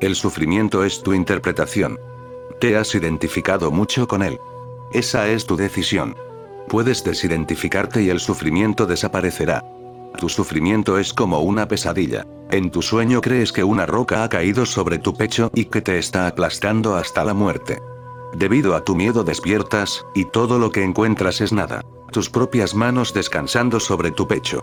El sufrimiento es tu interpretación. Te has identificado mucho con él. Esa es tu decisión. Puedes desidentificarte y el sufrimiento desaparecerá. Tu sufrimiento es como una pesadilla. En tu sueño crees que una roca ha caído sobre tu pecho y que te está aplastando hasta la muerte. Debido a tu miedo despiertas, y todo lo que encuentras es nada. Tus propias manos descansando sobre tu pecho.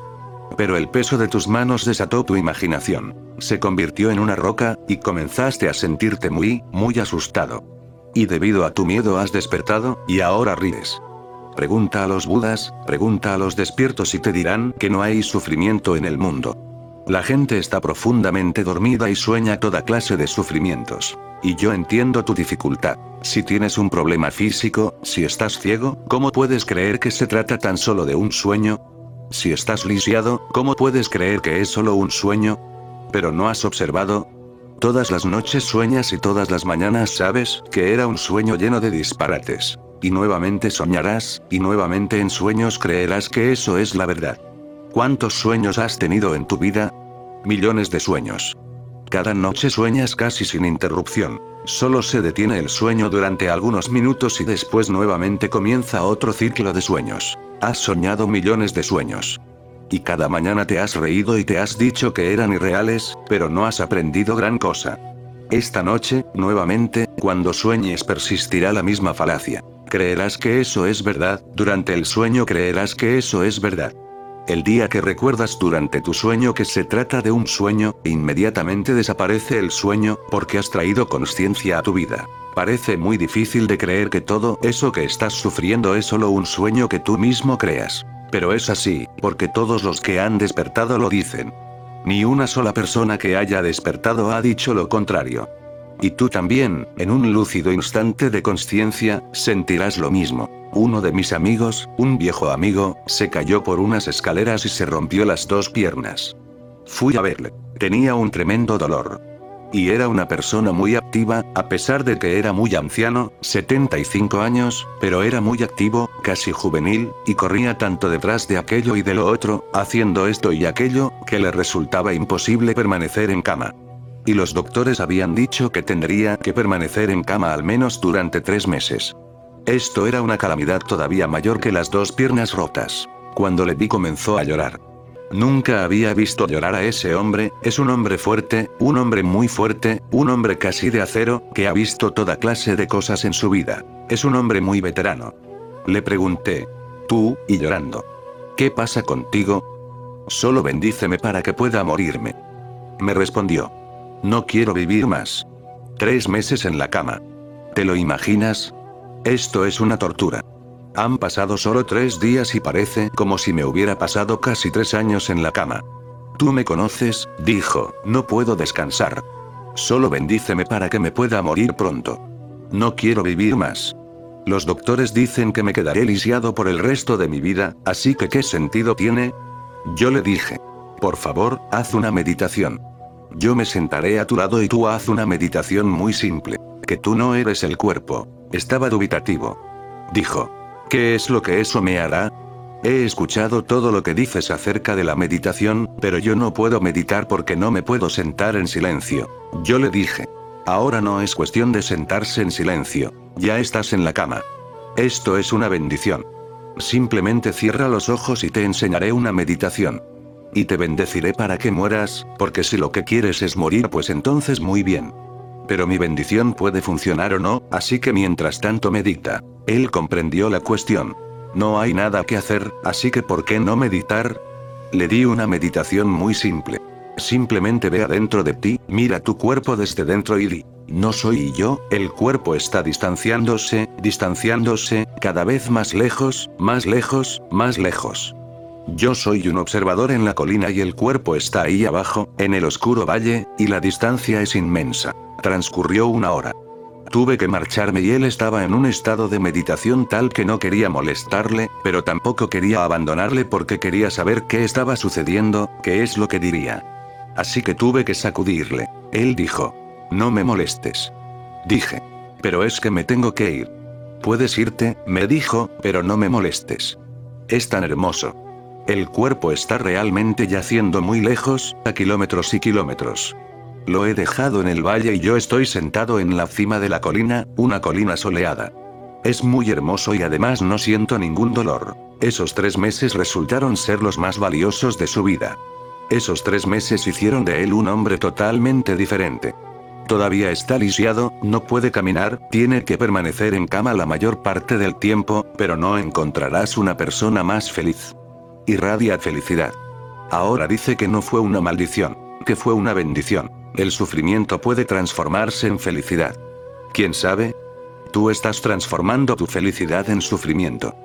Pero el peso de tus manos desató tu imaginación. Se convirtió en una roca, y comenzaste a sentirte muy, muy asustado. Y debido a tu miedo has despertado, y ahora ríes. Pregunta a los budas, pregunta a los despiertos y te dirán que no hay sufrimiento en el mundo. La gente está profundamente dormida y sueña toda clase de sufrimientos. Y yo entiendo tu dificultad. Si tienes un problema físico, si estás ciego, ¿cómo puedes creer que se trata tan solo de un sueño? Si estás lisiado, ¿cómo puedes creer que es solo un sueño? Pero no has observado. Todas las noches sueñas y todas las mañanas sabes que era un sueño lleno de disparates. Y nuevamente soñarás, y nuevamente en sueños creerás que eso es la verdad. ¿Cuántos sueños has tenido en tu vida? Millones de sueños. Cada noche sueñas casi sin interrupción. Solo se detiene el sueño durante algunos minutos y después nuevamente comienza otro ciclo de sueños. Has soñado millones de sueños. Y cada mañana te has reído y te has dicho que eran irreales, pero no has aprendido gran cosa. Esta noche, nuevamente, cuando sueñes persistirá la misma falacia. Creerás que eso es verdad, durante el sueño creerás que eso es verdad. El día que recuerdas durante tu sueño que se trata de un sueño, inmediatamente desaparece el sueño, porque has traído conciencia a tu vida. Parece muy difícil de creer que todo eso que estás sufriendo es solo un sueño que tú mismo creas. Pero es así, porque todos los que han despertado lo dicen. Ni una sola persona que haya despertado ha dicho lo contrario. Y tú también, en un lúcido instante de conciencia, sentirás lo mismo. Uno de mis amigos, un viejo amigo, se cayó por unas escaleras y se rompió las dos piernas. Fui a verle. Tenía un tremendo dolor. Y era una persona muy activa, a pesar de que era muy anciano, 75 años, pero era muy activo, casi juvenil, y corría tanto detrás de aquello y de lo otro, haciendo esto y aquello, que le resultaba imposible permanecer en cama. Y los doctores habían dicho que tendría que permanecer en cama al menos durante tres meses. Esto era una calamidad todavía mayor que las dos piernas rotas. Cuando le vi comenzó a llorar. Nunca había visto llorar a ese hombre, es un hombre fuerte, un hombre muy fuerte, un hombre casi de acero, que ha visto toda clase de cosas en su vida. Es un hombre muy veterano. Le pregunté. Tú, y llorando. ¿Qué pasa contigo? Solo bendíceme para que pueda morirme. Me respondió. No quiero vivir más. Tres meses en la cama. ¿Te lo imaginas? Esto es una tortura. Han pasado solo tres días y parece como si me hubiera pasado casi tres años en la cama. Tú me conoces, dijo, no puedo descansar. Solo bendíceme para que me pueda morir pronto. No quiero vivir más. Los doctores dicen que me quedaré lisiado por el resto de mi vida, así que ¿qué sentido tiene? Yo le dije. Por favor, haz una meditación. Yo me sentaré a tu lado y tú haz una meditación muy simple. Que tú no eres el cuerpo. Estaba dubitativo. Dijo. ¿Qué es lo que eso me hará? He escuchado todo lo que dices acerca de la meditación, pero yo no puedo meditar porque no me puedo sentar en silencio. Yo le dije. Ahora no es cuestión de sentarse en silencio. Ya estás en la cama. Esto es una bendición. Simplemente cierra los ojos y te enseñaré una meditación. Y te bendeciré para que mueras, porque si lo que quieres es morir pues entonces muy bien. Pero mi bendición puede funcionar o no, así que mientras tanto medita. Él comprendió la cuestión. No hay nada que hacer, así que ¿por qué no meditar? Le di una meditación muy simple. Simplemente ve adentro de ti, mira tu cuerpo desde dentro y di, no soy yo, el cuerpo está distanciándose, distanciándose, cada vez más lejos, más lejos, más lejos. Yo soy un observador en la colina y el cuerpo está ahí abajo, en el oscuro valle, y la distancia es inmensa. Transcurrió una hora. Tuve que marcharme y él estaba en un estado de meditación tal que no quería molestarle, pero tampoco quería abandonarle porque quería saber qué estaba sucediendo, qué es lo que diría. Así que tuve que sacudirle. Él dijo. No me molestes. Dije. Pero es que me tengo que ir. Puedes irte, me dijo, pero no me molestes. Es tan hermoso. El cuerpo está realmente yaciendo muy lejos, a kilómetros y kilómetros. Lo he dejado en el valle y yo estoy sentado en la cima de la colina, una colina soleada. Es muy hermoso y además no siento ningún dolor. Esos tres meses resultaron ser los más valiosos de su vida. Esos tres meses hicieron de él un hombre totalmente diferente. Todavía está lisiado, no puede caminar, tiene que permanecer en cama la mayor parte del tiempo, pero no encontrarás una persona más feliz. Irradia felicidad. Ahora dice que no fue una maldición, que fue una bendición. El sufrimiento puede transformarse en felicidad. ¿Quién sabe? Tú estás transformando tu felicidad en sufrimiento.